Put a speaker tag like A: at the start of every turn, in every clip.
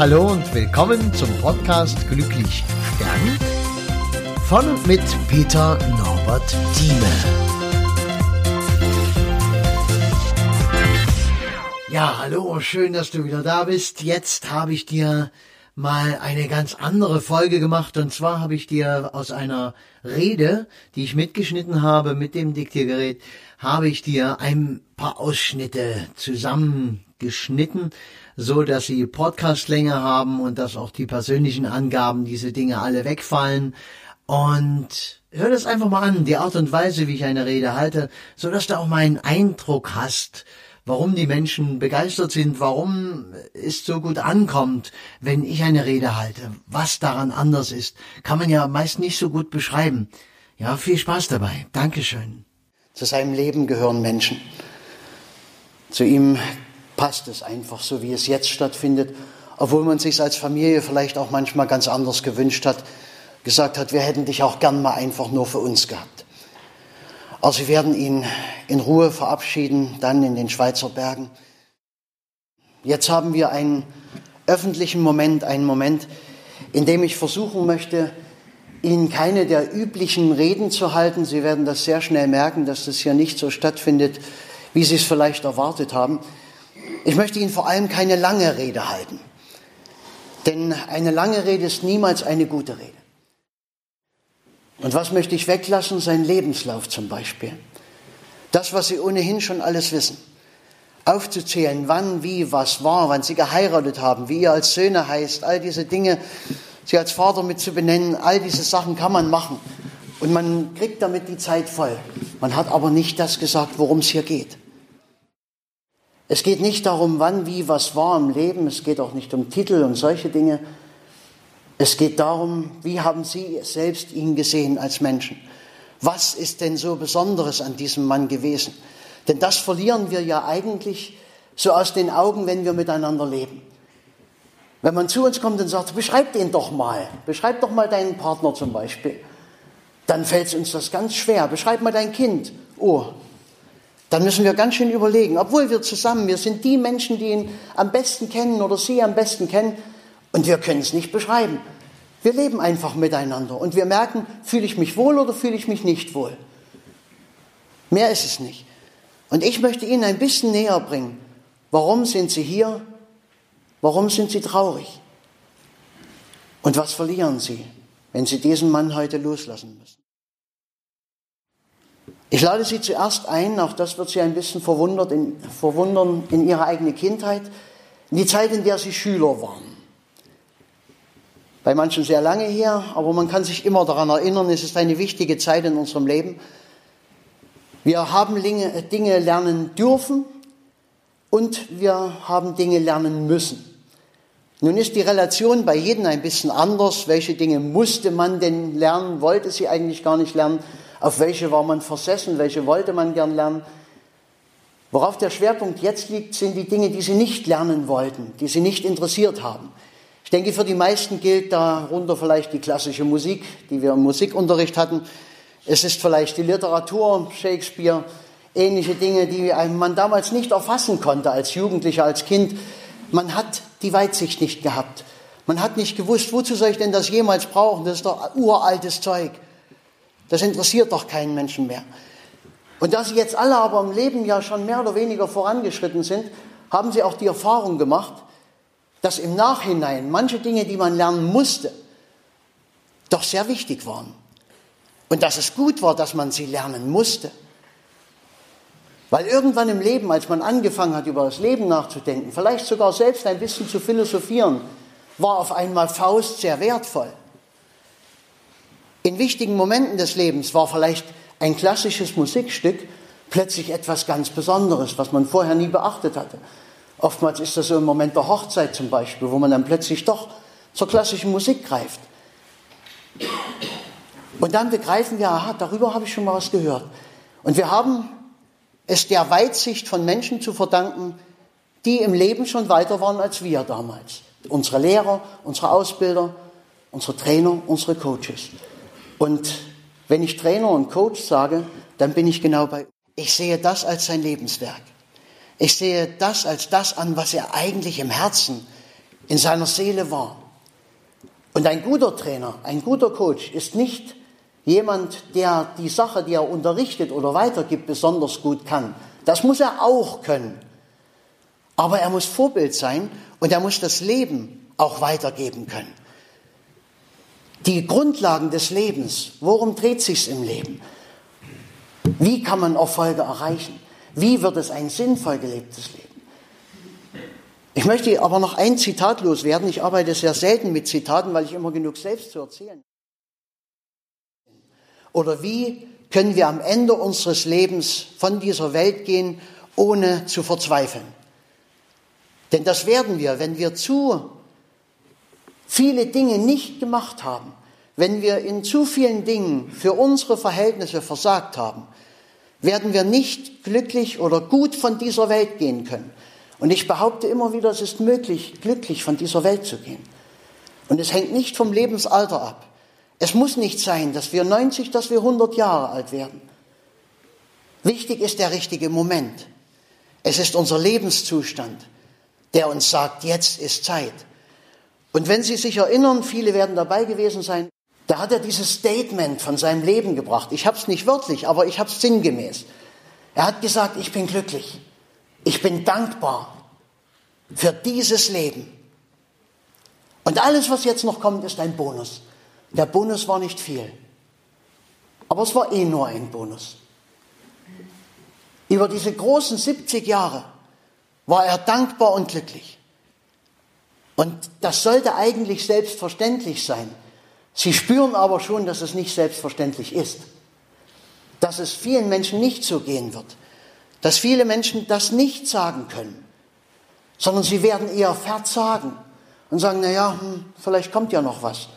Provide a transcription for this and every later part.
A: Hallo und willkommen zum Podcast Glücklich Stern von und mit Peter Norbert Thieme. Ja, hallo, schön, dass du wieder da bist. Jetzt habe ich dir mal eine ganz andere Folge gemacht und zwar habe ich dir aus einer Rede, die ich mitgeschnitten habe mit dem Diktiergerät, habe ich dir ein paar Ausschnitte zusammengeschnitten, so dass sie Podcastlänge haben und dass auch die persönlichen Angaben, diese Dinge alle wegfallen. Und hör das einfach mal an, die Art und Weise, wie ich eine Rede halte, so dass du auch mal einen Eindruck hast, warum die Menschen begeistert sind, warum es so gut ankommt, wenn ich eine Rede halte. Was daran anders ist, kann man ja meist nicht so gut beschreiben. Ja, viel Spaß dabei. Dankeschön.
B: Zu seinem Leben gehören Menschen. Zu ihm passt es einfach so, wie es jetzt stattfindet, obwohl man sich als Familie vielleicht auch manchmal ganz anders gewünscht hat, gesagt hat, wir hätten dich auch gern mal einfach nur für uns gehabt. Aber sie werden ihn in Ruhe verabschieden, dann in den Schweizer Bergen. Jetzt haben wir einen öffentlichen Moment, einen Moment, in dem ich versuchen möchte, Ihnen keine der üblichen Reden zu halten. Sie werden das sehr schnell merken, dass das hier nicht so stattfindet, wie Sie es vielleicht erwartet haben. Ich möchte Ihnen vor allem keine lange Rede halten. Denn eine lange Rede ist niemals eine gute Rede. Und was möchte ich weglassen? Sein Lebenslauf zum Beispiel. Das, was Sie ohnehin schon alles wissen. Aufzuzählen, wann, wie, was war, wann Sie geheiratet haben, wie ihr als Söhne heißt, all diese Dinge, Sie als Vater mit zu benennen, all diese Sachen kann man machen. Und man kriegt damit die Zeit voll. Man hat aber nicht das gesagt, worum es hier geht. Es geht nicht darum, wann, wie, was war im Leben. Es geht auch nicht um Titel und solche Dinge. Es geht darum, wie haben Sie selbst ihn gesehen als Menschen? Was ist denn so Besonderes an diesem Mann gewesen? Denn das verlieren wir ja eigentlich so aus den Augen, wenn wir miteinander leben. Wenn man zu uns kommt und sagt, beschreib den doch mal, beschreib doch mal deinen Partner zum Beispiel, dann fällt uns das ganz schwer. Beschreib mal dein Kind. Oh, dann müssen wir ganz schön überlegen, obwohl wir zusammen, wir sind die Menschen, die ihn am besten kennen oder sie am besten kennen und wir können es nicht beschreiben. Wir leben einfach miteinander und wir merken, fühle ich mich wohl oder fühle ich mich nicht wohl. Mehr ist es nicht. Und ich möchte Ihnen ein bisschen näher bringen, warum sind Sie hier? Warum sind Sie traurig? Und was verlieren Sie, wenn Sie diesen Mann heute loslassen müssen? Ich lade Sie zuerst ein, auch das wird Sie ein bisschen verwundert in, verwundern in Ihre eigene Kindheit, in die Zeit, in der Sie Schüler waren. Bei manchen sehr lange her, aber man kann sich immer daran erinnern, es ist eine wichtige Zeit in unserem Leben. Wir haben Dinge lernen dürfen und wir haben Dinge lernen müssen. Nun ist die Relation bei jedem ein bisschen anders. Welche Dinge musste man denn lernen, wollte sie eigentlich gar nicht lernen? Auf welche war man versessen, welche wollte man gern lernen? Worauf der Schwerpunkt jetzt liegt, sind die Dinge, die sie nicht lernen wollten, die sie nicht interessiert haben. Ich denke, für die meisten gilt darunter vielleicht die klassische Musik, die wir im Musikunterricht hatten. Es ist vielleicht die Literatur, Shakespeare, ähnliche Dinge, die man damals nicht erfassen konnte als Jugendlicher, als Kind. Man hat die Weitsicht nicht gehabt. Man hat nicht gewusst, wozu soll ich denn das jemals brauchen? Das ist doch uraltes Zeug. Das interessiert doch keinen Menschen mehr. Und da sie jetzt alle aber im Leben ja schon mehr oder weniger vorangeschritten sind, haben sie auch die Erfahrung gemacht, dass im Nachhinein manche Dinge, die man lernen musste, doch sehr wichtig waren. Und dass es gut war, dass man sie lernen musste. Weil irgendwann im Leben, als man angefangen hat, über das Leben nachzudenken, vielleicht sogar selbst ein bisschen zu philosophieren, war auf einmal Faust sehr wertvoll. In wichtigen Momenten des Lebens war vielleicht ein klassisches Musikstück plötzlich etwas ganz Besonderes, was man vorher nie beachtet hatte. Oftmals ist das so im Moment der Hochzeit zum Beispiel, wo man dann plötzlich doch zur klassischen Musik greift. Und dann begreifen wir, aha, darüber habe ich schon mal was gehört. Und wir haben es der Weitsicht von Menschen zu verdanken, die im Leben schon weiter waren als wir damals. Unsere Lehrer, unsere Ausbilder, unsere Trainer, unsere Coaches. Und wenn ich Trainer und Coach sage, dann bin ich genau bei. Ich sehe das als sein Lebenswerk. Ich sehe das als das an, was er eigentlich im Herzen in seiner Seele war. Und ein guter Trainer, ein guter Coach ist nicht jemand, der die Sache, die er unterrichtet oder weitergibt, besonders gut kann. Das muss er auch können. Aber er muss Vorbild sein und er muss das Leben auch weitergeben können. Die Grundlagen des Lebens, worum dreht sich's im Leben? Wie kann man Erfolge erreichen? Wie wird es ein sinnvoll gelebtes Leben? Ich möchte aber noch ein Zitat loswerden. Ich arbeite sehr selten mit Zitaten, weil ich immer genug selbst zu erzählen. Oder wie können wir am Ende unseres Lebens von dieser Welt gehen, ohne zu verzweifeln? Denn das werden wir, wenn wir zu viele Dinge nicht gemacht haben, wenn wir in zu vielen Dingen für unsere Verhältnisse versagt haben, werden wir nicht glücklich oder gut von dieser Welt gehen können. Und ich behaupte immer wieder, es ist möglich, glücklich von dieser Welt zu gehen. Und es hängt nicht vom Lebensalter ab. Es muss nicht sein, dass wir 90, dass wir 100 Jahre alt werden. Wichtig ist der richtige Moment. Es ist unser Lebenszustand, der uns sagt, jetzt ist Zeit. Und wenn Sie sich erinnern, viele werden dabei gewesen sein, da hat er dieses Statement von seinem Leben gebracht. Ich habe es nicht wörtlich, aber ich habe es sinngemäß. Er hat gesagt, ich bin glücklich. Ich bin dankbar für dieses Leben. Und alles, was jetzt noch kommt, ist ein Bonus. Der Bonus war nicht viel, aber es war eh nur ein Bonus. Über diese großen 70 Jahre war er dankbar und glücklich. Und das sollte eigentlich selbstverständlich sein. Sie spüren aber schon, dass es nicht selbstverständlich ist. Dass es vielen Menschen nicht so gehen wird dass viele Menschen das nicht sagen können, sondern sie werden eher verzagen und sagen, na ja, hm, vielleicht kommt ja noch was,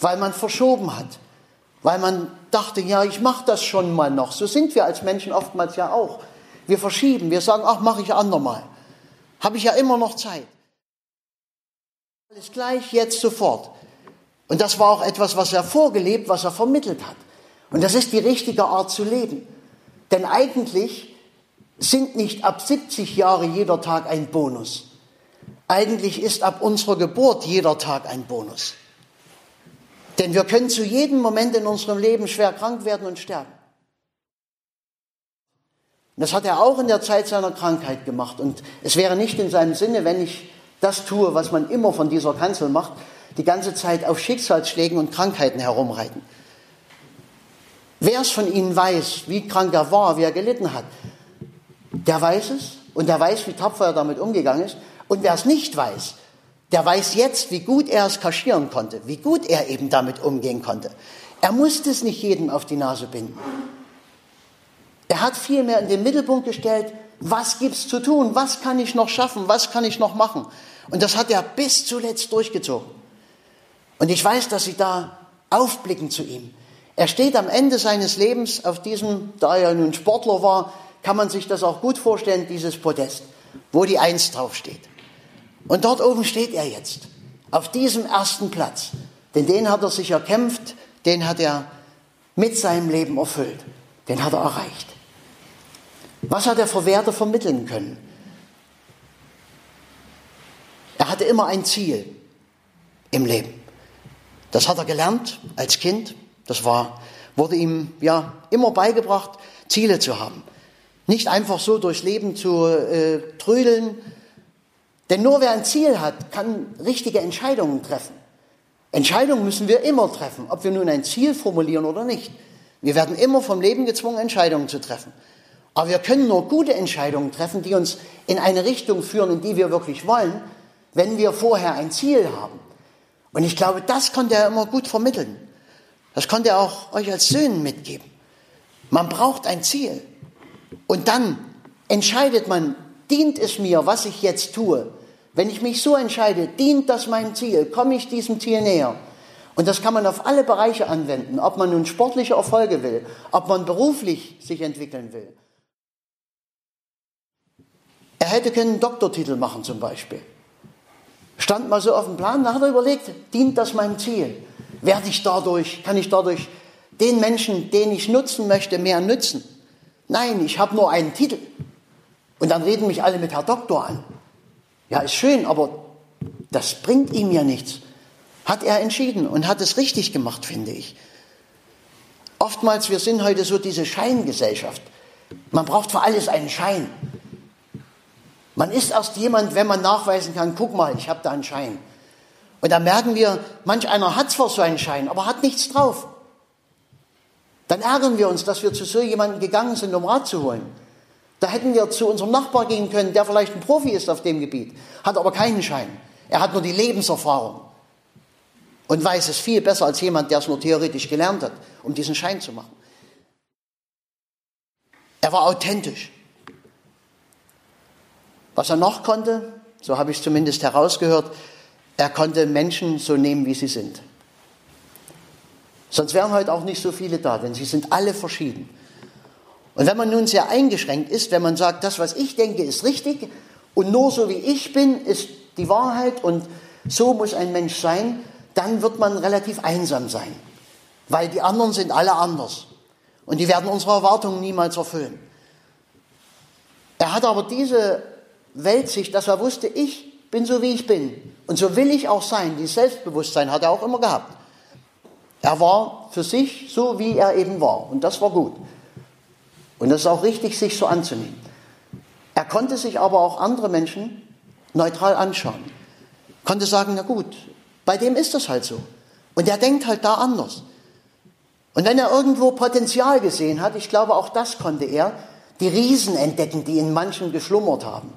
B: weil man verschoben hat, weil man dachte, ja, ich mache das schon mal noch. So sind wir als Menschen oftmals ja auch. Wir verschieben, wir sagen, ach, mache ich andermal. Habe ich ja immer noch Zeit. Alles gleich, jetzt sofort. Und das war auch etwas, was er vorgelebt, was er vermittelt hat. Und das ist die richtige Art zu leben. Denn eigentlich sind nicht ab 70 Jahre jeder Tag ein Bonus. Eigentlich ist ab unserer Geburt jeder Tag ein Bonus. Denn wir können zu jedem Moment in unserem Leben schwer krank werden und sterben. Das hat er auch in der Zeit seiner Krankheit gemacht. Und es wäre nicht in seinem Sinne, wenn ich das tue, was man immer von dieser Kanzel macht, die ganze Zeit auf Schicksalsschlägen und Krankheiten herumreiten. Wer es von Ihnen weiß, wie krank er war, wie er gelitten hat, der weiß es und der weiß, wie tapfer er damit umgegangen ist. Und wer es nicht weiß, der weiß jetzt, wie gut er es kaschieren konnte, wie gut er eben damit umgehen konnte. Er musste es nicht jedem auf die Nase binden. Er hat vielmehr in den Mittelpunkt gestellt, was gibt's zu tun, was kann ich noch schaffen, was kann ich noch machen. Und das hat er bis zuletzt durchgezogen. Und ich weiß, dass Sie da aufblicken zu ihm. Er steht am Ende seines Lebens auf diesem, da er nun Sportler war, kann man sich das auch gut vorstellen, dieses Podest, wo die Eins draufsteht. Und dort oben steht er jetzt, auf diesem ersten Platz. Denn den hat er sich erkämpft, den hat er mit seinem Leben erfüllt, den hat er erreicht. Was hat er für Werte vermitteln können? Er hatte immer ein Ziel im Leben. Das hat er gelernt als Kind. Das war, wurde ihm ja immer beigebracht, Ziele zu haben. Nicht einfach so durchs Leben zu äh, trödeln. Denn nur wer ein Ziel hat, kann richtige Entscheidungen treffen. Entscheidungen müssen wir immer treffen, ob wir nun ein Ziel formulieren oder nicht. Wir werden immer vom Leben gezwungen, Entscheidungen zu treffen. Aber wir können nur gute Entscheidungen treffen, die uns in eine Richtung führen, in die wir wirklich wollen, wenn wir vorher ein Ziel haben. Und ich glaube, das konnte er immer gut vermitteln. Das konnte er auch euch als Söhnen mitgeben. Man braucht ein Ziel. Und dann entscheidet man, dient es mir, was ich jetzt tue? Wenn ich mich so entscheide, dient das meinem Ziel? Komme ich diesem Ziel näher? Und das kann man auf alle Bereiche anwenden, ob man nun sportliche Erfolge will, ob man beruflich sich entwickeln will. Er hätte keinen Doktortitel machen zum Beispiel. Stand mal so auf dem Plan, da hat er überlegt, dient das meinem Ziel? Werde ich dadurch, kann ich dadurch den Menschen, den ich nutzen möchte, mehr nützen? Nein, ich habe nur einen Titel. Und dann reden mich alle mit Herr Doktor an. Ja, ist schön, aber Das bringt ihm ja nichts. Hat er entschieden und hat es richtig gemacht, finde ich. Oftmals, wir sind heute so diese Scheingesellschaft. Man braucht für alles einen Schein. Man ist erst jemand, wenn man nachweisen kann, guck mal, ich habe da einen Schein. Und da merken wir, manch einer hat zwar so einen Schein, aber hat nichts drauf. Dann ärgern wir uns, dass wir zu so jemandem gegangen sind, um Rat zu holen. Da hätten wir zu unserem Nachbar gehen können, der vielleicht ein Profi ist auf dem Gebiet, hat aber keinen Schein. Er hat nur die Lebenserfahrung und weiß es viel besser als jemand, der es nur theoretisch gelernt hat, um diesen Schein zu machen. Er war authentisch. Was er noch konnte, so habe ich es zumindest herausgehört, er konnte Menschen so nehmen, wie sie sind. Sonst wären heute auch nicht so viele da, denn sie sind alle verschieden. Und wenn man nun sehr eingeschränkt ist, wenn man sagt, das, was ich denke, ist richtig und nur so wie ich bin, ist die Wahrheit und so muss ein Mensch sein, dann wird man relativ einsam sein, weil die anderen sind alle anders und die werden unsere Erwartungen niemals erfüllen. Er hat aber diese Weltsicht, dass er wusste, ich bin so wie ich bin und so will ich auch sein. Dieses Selbstbewusstsein hat er auch immer gehabt. Er war für sich so, wie er eben war und das war gut. Und das ist auch richtig, sich so anzunehmen. Er konnte sich aber auch andere Menschen neutral anschauen. Konnte sagen, na gut, bei dem ist das halt so. Und er denkt halt da anders. Und wenn er irgendwo Potenzial gesehen hat, ich glaube, auch das konnte er, die Riesen entdecken, die in manchen geschlummert haben.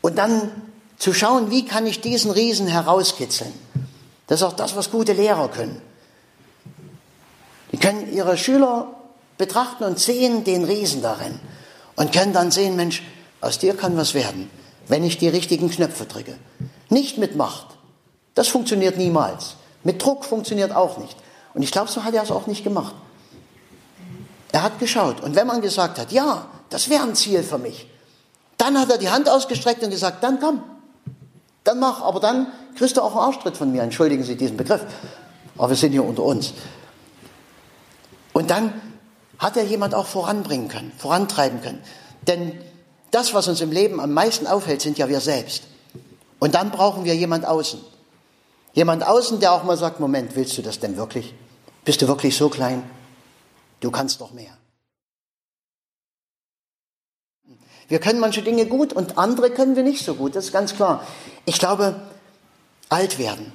B: Und dann zu schauen, wie kann ich diesen Riesen herauskitzeln. Das ist auch das, was gute Lehrer können. Die können ihre Schüler betrachten und sehen den Riesen darin und können dann sehen, Mensch, aus dir kann was werden, wenn ich die richtigen Knöpfe drücke. Nicht mit Macht. Das funktioniert niemals. Mit Druck funktioniert auch nicht. Und ich glaube, so hat er es auch nicht gemacht. Er hat geschaut. Und wenn man gesagt hat, ja, das wäre ein Ziel für mich, dann hat er die Hand ausgestreckt und gesagt, dann komm, dann mach. Aber dann kriegst du auch einen Arschtritt von mir. Entschuldigen Sie diesen Begriff. Aber wir sind hier unter uns. Und dann hat er jemand auch voranbringen können, vorantreiben können. Denn das, was uns im Leben am meisten aufhält, sind ja wir selbst. Und dann brauchen wir jemand außen. Jemand außen, der auch mal sagt, Moment, willst du das denn wirklich? Bist du wirklich so klein? Du kannst doch mehr. Wir können manche Dinge gut und andere können wir nicht so gut, das ist ganz klar. Ich glaube, alt werden,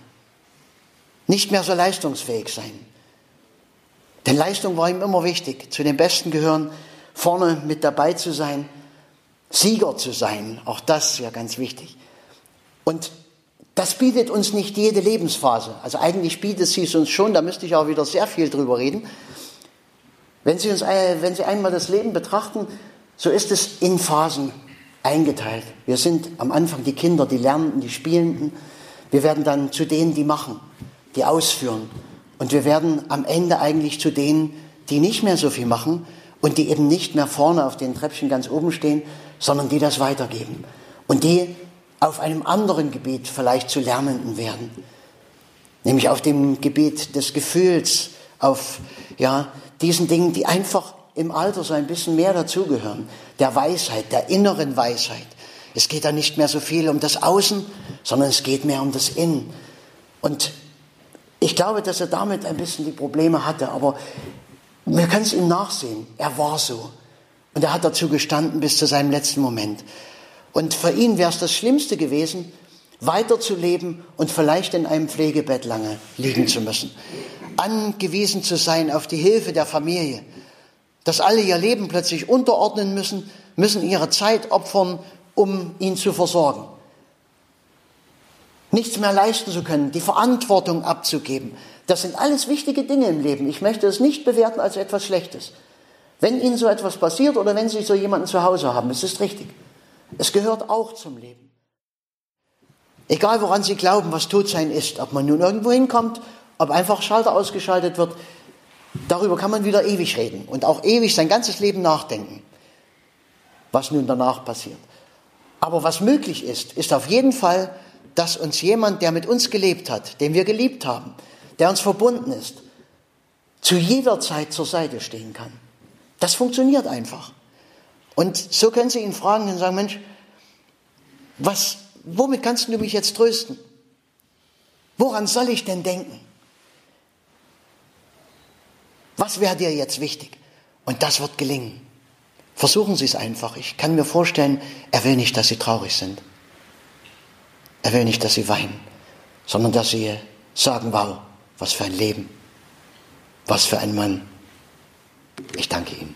B: nicht mehr so leistungsfähig sein. Denn Leistung war ihm immer wichtig, zu den Besten gehören, vorne mit dabei zu sein, Sieger zu sein, auch das ist ja ganz wichtig. Und das bietet uns nicht jede Lebensphase. Also eigentlich bietet sie es uns schon, da müsste ich auch wieder sehr viel drüber reden. Wenn Sie, uns, wenn Sie einmal das Leben betrachten, so ist es in Phasen eingeteilt. Wir sind am Anfang die Kinder, die Lernenden, die Spielenden. Wir werden dann zu denen, die machen, die ausführen. Und wir werden am Ende eigentlich zu denen, die nicht mehr so viel machen und die eben nicht mehr vorne auf den Treppchen ganz oben stehen, sondern die das weitergeben. Und die auf einem anderen Gebiet vielleicht zu Lernenden werden. Nämlich auf dem Gebiet des Gefühls, auf ja, diesen Dingen, die einfach im Alter so ein bisschen mehr dazugehören. Der Weisheit, der inneren Weisheit. Es geht da nicht mehr so viel um das Außen, sondern es geht mehr um das Innen. Und ich glaube, dass er damit ein bisschen die Probleme hatte, aber wir können es ihm nachsehen. Er war so. Und er hat dazu gestanden bis zu seinem letzten Moment. Und für ihn wäre es das Schlimmste gewesen, weiterzuleben und vielleicht in einem Pflegebett lange liegen zu müssen. Angewiesen zu sein auf die Hilfe der Familie. Dass alle ihr Leben plötzlich unterordnen müssen, müssen ihre Zeit opfern, um ihn zu versorgen. Nichts mehr leisten zu können, die Verantwortung abzugeben. Das sind alles wichtige Dinge im Leben. Ich möchte es nicht bewerten als etwas Schlechtes. Wenn Ihnen so etwas passiert oder wenn Sie so jemanden zu Hause haben, ist es richtig. Es gehört auch zum Leben. Egal woran Sie glauben, was Todsein ist, ob man nun irgendwo hinkommt, ob einfach Schalter ausgeschaltet wird, darüber kann man wieder ewig reden und auch ewig sein ganzes Leben nachdenken, was nun danach passiert. Aber was möglich ist, ist auf jeden Fall, dass uns jemand, der mit uns gelebt hat, den wir geliebt haben, der uns verbunden ist, zu jeder Zeit zur Seite stehen kann. Das funktioniert einfach. Und so können Sie ihn fragen und sagen, Mensch, was, womit kannst du mich jetzt trösten? Woran soll ich denn denken? Was wäre dir jetzt wichtig? Und das wird gelingen. Versuchen Sie es einfach. Ich kann mir vorstellen, er will nicht, dass Sie traurig sind. Er will nicht, dass Sie weinen, sondern dass Sie sagen, wow, was für ein Leben, was für ein Mann. Ich danke ihm.